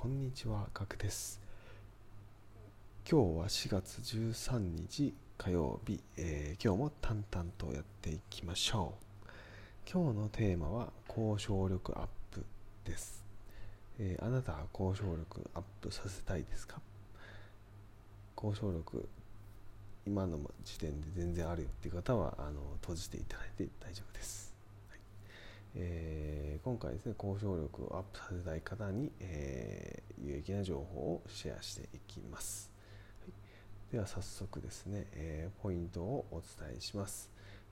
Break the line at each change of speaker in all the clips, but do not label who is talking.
こんにちは、ガクです。今日は4月13日火曜日、えー今日も淡々とやっていきましょう。今日のテーマは交渉力アップです。えーあなたは交渉力アップさせたいですか？交渉力今の時点で全然あるよっていう方はあの閉じていただいて大丈夫です。えー今回ですね交渉力をアップさせたい方に、えー有益な情報をシェアしていきます、はい。では早速ですね、えーポイントをお伝えします。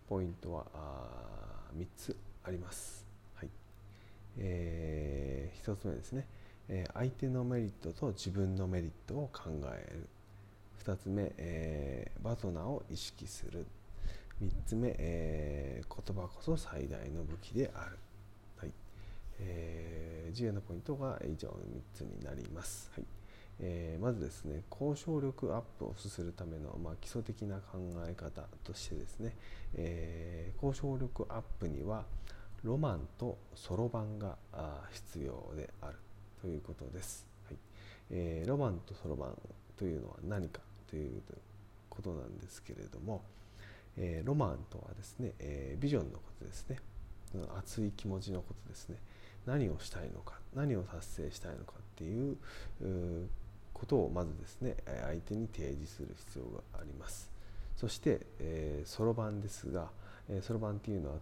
ポイントはあ3つあります、はい。え1つ目ですね、えー相手のメリットと自分のメリットを考える。2つ目、えーバトナーを意識する。3つ目、えー言葉こそ最大の武器である、はい。えー重要なポイントが以上の3つになります、はい。えーまずですね交渉力アップをするための、まあ、基礎的な考え方としてですね、えー交渉力アップにはロマンとそろばんが必要である。ということです、はい。えーロマンとそろばんというのは何かということなんですけれども、えーロマンとはですね、えービジョンのことですね。熱い気持ちのことですね。何をしたいのか何を達成したいのかっていうことをまずですね相手に提示する必要があります。そしてそろばんですがそろばんっていうのは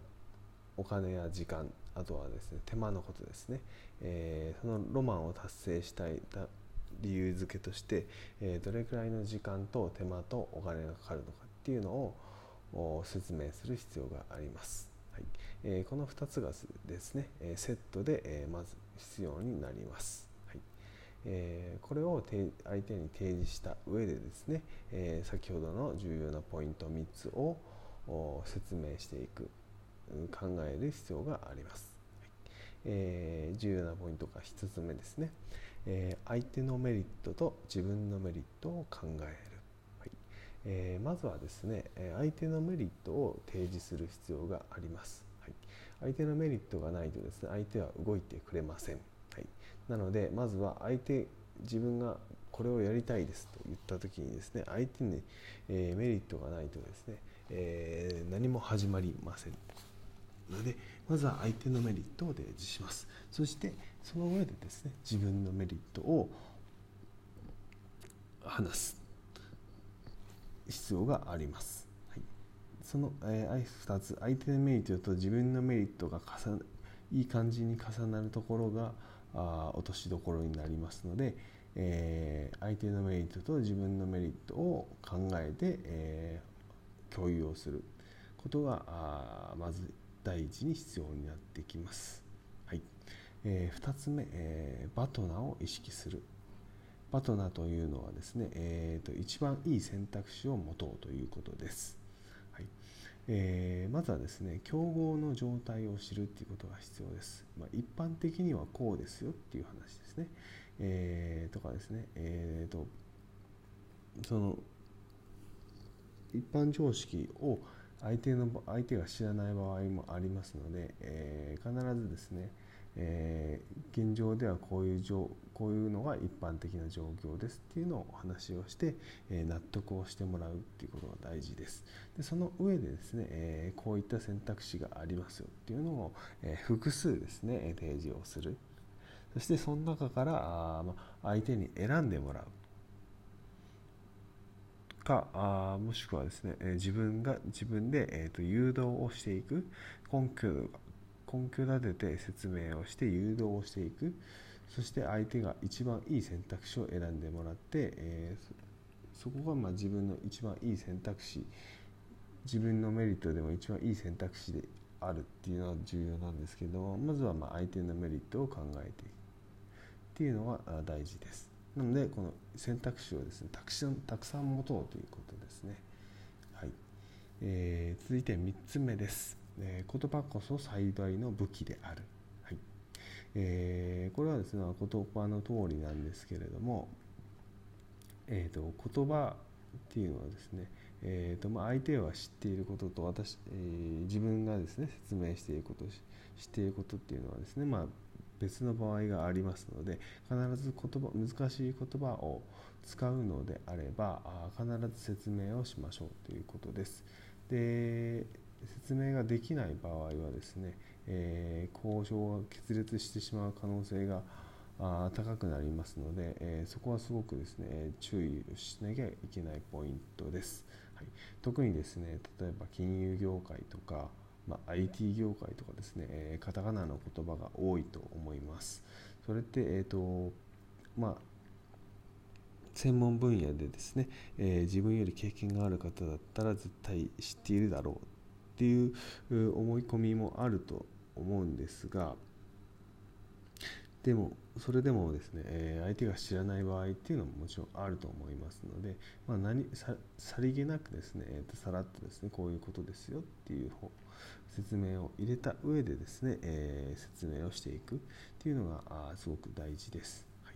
お金や時間あとはですね手間のことですね、えーそのロマンを達成したい理由付けとして、えーどれくらいの時間と手間とお金がかかるのかっていうのを説明する必要があります、はい。えーこの2つがですねえーセットで、えーまず必要になります、はい。えーこれをて相手に提示した上でですね、えー先ほどの重要なポイント3つをお説明していくう考える必要があります、はい。えー重要なポイントが1つ目ですね、えー相手のメリットと自分のメリットを考える、えーまずはですね相手のメリットを提示する必要があります、はい、相手のメリットがないとですね相手は動いてくれません、はい、なのでまずは相手自分がこれをやりたいですと言った時にですね相手に、えーメリットがないとですね、えー何も始まりません。のでまずは相手のメリットを提示します。そしてその上でですね自分のメリットを話す。必要があります、はい、その、えー、2つ。相手のメリットと自分のメリットが重いい感じに重なるところがあ落としどころになりますので、えー相手のメリットと自分のメリットを考えて、えー共有をする。ことがあまず第一に必要になってきます。はい。えー2つ目、えーバトナーを意識する。バトナーというのはですね、えーと一番いい選択肢を持とうということです。はいえーまずはですね競合の状態を知るっていうことが必要です。まあ、一般的にはこうですよっていう話ですね。えーとかですね、えーとその一般常識を相手の相手が知らない場合もありますので、えー必ずですね、えー現状ではこういう状こういうのが一般的な状況ですっていうのをお話をして、えー納得をしてもらうっていうことが大事です。でその上でですね、えーこういった選択肢がありますよっていうのを、え複数ですね提示をする。そしてその中からあ、相手に選んでもらう。かあもしくはですね、え自分が自分で、えーと誘導をしていく。根拠根拠立てて説明をして誘導をしていく。そして相手が一番いい選択肢を選んでもらって、えーそこがま自分の一番いい選択肢。自分のメリットでも一番いい選択肢であるっていうのは重要なんですけどもまずはま相手のメリットを考えていく。っていうのが大事です。なのでこの選択肢をですねたくさんたくさん持とうということですね。はい、えー続いて3つ目です、えー言葉こそ最大の武器であるはいえーこれはですね言葉の通りなんですけれどもえー、と言葉っていうのはですね、えーとまあ、相手は知っていることと私、えー自分がですね説明していることししていることっていうのはですね、まあ、別の場合がありますので必ず言葉難しい言葉を使うのであれば必ず説明をしましょうということです。で説明ができない場合はですね、えー、交渉が決裂してしまう可能性があ高くなりますので、えー、そこはすごくですね注意しなきゃいけないポイントです。はい、特にですね例えば金融業界とか、まあ、IT 業界とかですね、えー、カタカナの言葉が多いと思います。それって、えーとまあ、専門分野でですね、えー、自分より経験がある方だったら絶対知っているだろうっていう思い込みもあると思うんですがでもそれでもですね、え、相手が知らない場合っていうのももちろんあると思いますので、まあ何、ささりげなくですね、えー、とさらっとですねこういうことですよっていう説明を入れた上でですね、えー、説明をしていくっていうのがすごく大事です。はい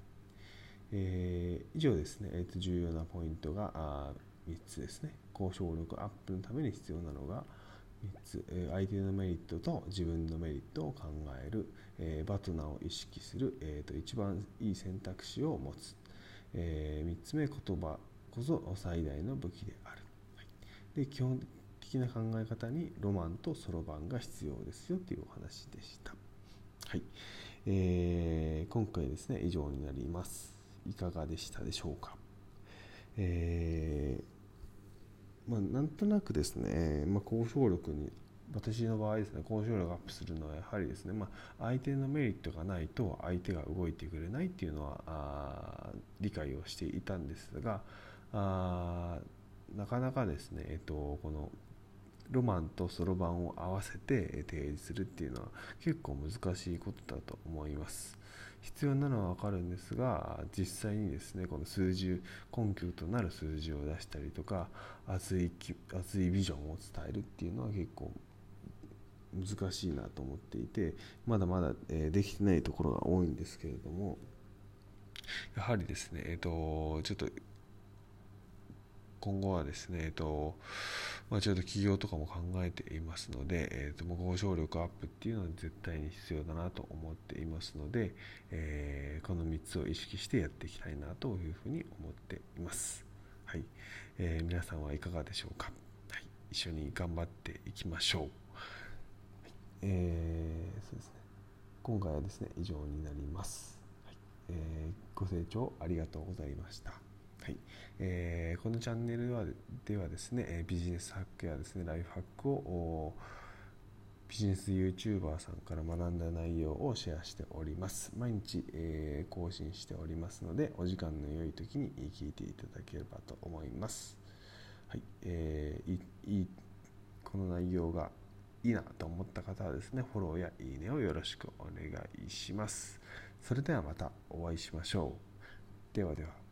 えー、以上ですね、えー、と重要なポイントがあ3つですね。交渉力アップのために必要なのが3つ、相手のメリットと自分のメリットを考える、えバトナーを意識する、えーと、一番いい選択肢を持つ、え、3つ目言葉こそ最大の武器である、はい、で基本的な考え方にロマンとそろばんが必要ですよというお話でした。はい、えー、今回ですね以上になります。いかがでしたでしょうか？えーまあ、なんとなくですね、まあ、交渉力に私の場合ですね交渉力がアップするのはやはりですね、まあ、相手のメリットがないと相手が動いてくれないっていうのはあ理解をしていたんですがあなかなかですね、えっと、このロマンとそろばんを合わせて提示するっていうのは結構難しいことだと思います。必要なのは分かるんですが実際にですねこの数字根拠となる数字を出したりとか熱い熱いビジョンを伝えるっていうのは結構難しいなと思っていてまだまだ、えできてないところが多いんですけれどもやはりですねえっ、とちょっと今後はですね、えっとまあ、ちょっと企業とかも考えていますので、えっと、交渉力アップっていうのは絶対に必要だなと思っていますので、えー、この3つを意識してやっていきたいなというふうに思っています。はい、えー、皆さんはいかがでしょうか、はい、一緒に頑張っていきましょう。はい、えー、そうですね。今回はですね、以上になります。はい、えー、ご清聴ありがとうございました。はいえー、このチャンネルはではですねビジネスハックやですねライフハックをビジネス YouTuber さんから学んだ内容をシェアしております。毎日、えー、更新しておりますので、お時間の良い時に聞いていただければと思います。はい、えー、いいこの内容がいいなと思った方はですね、フォローやいいねをよろしくお願いします。それではまたお会いしましょう。ではでは。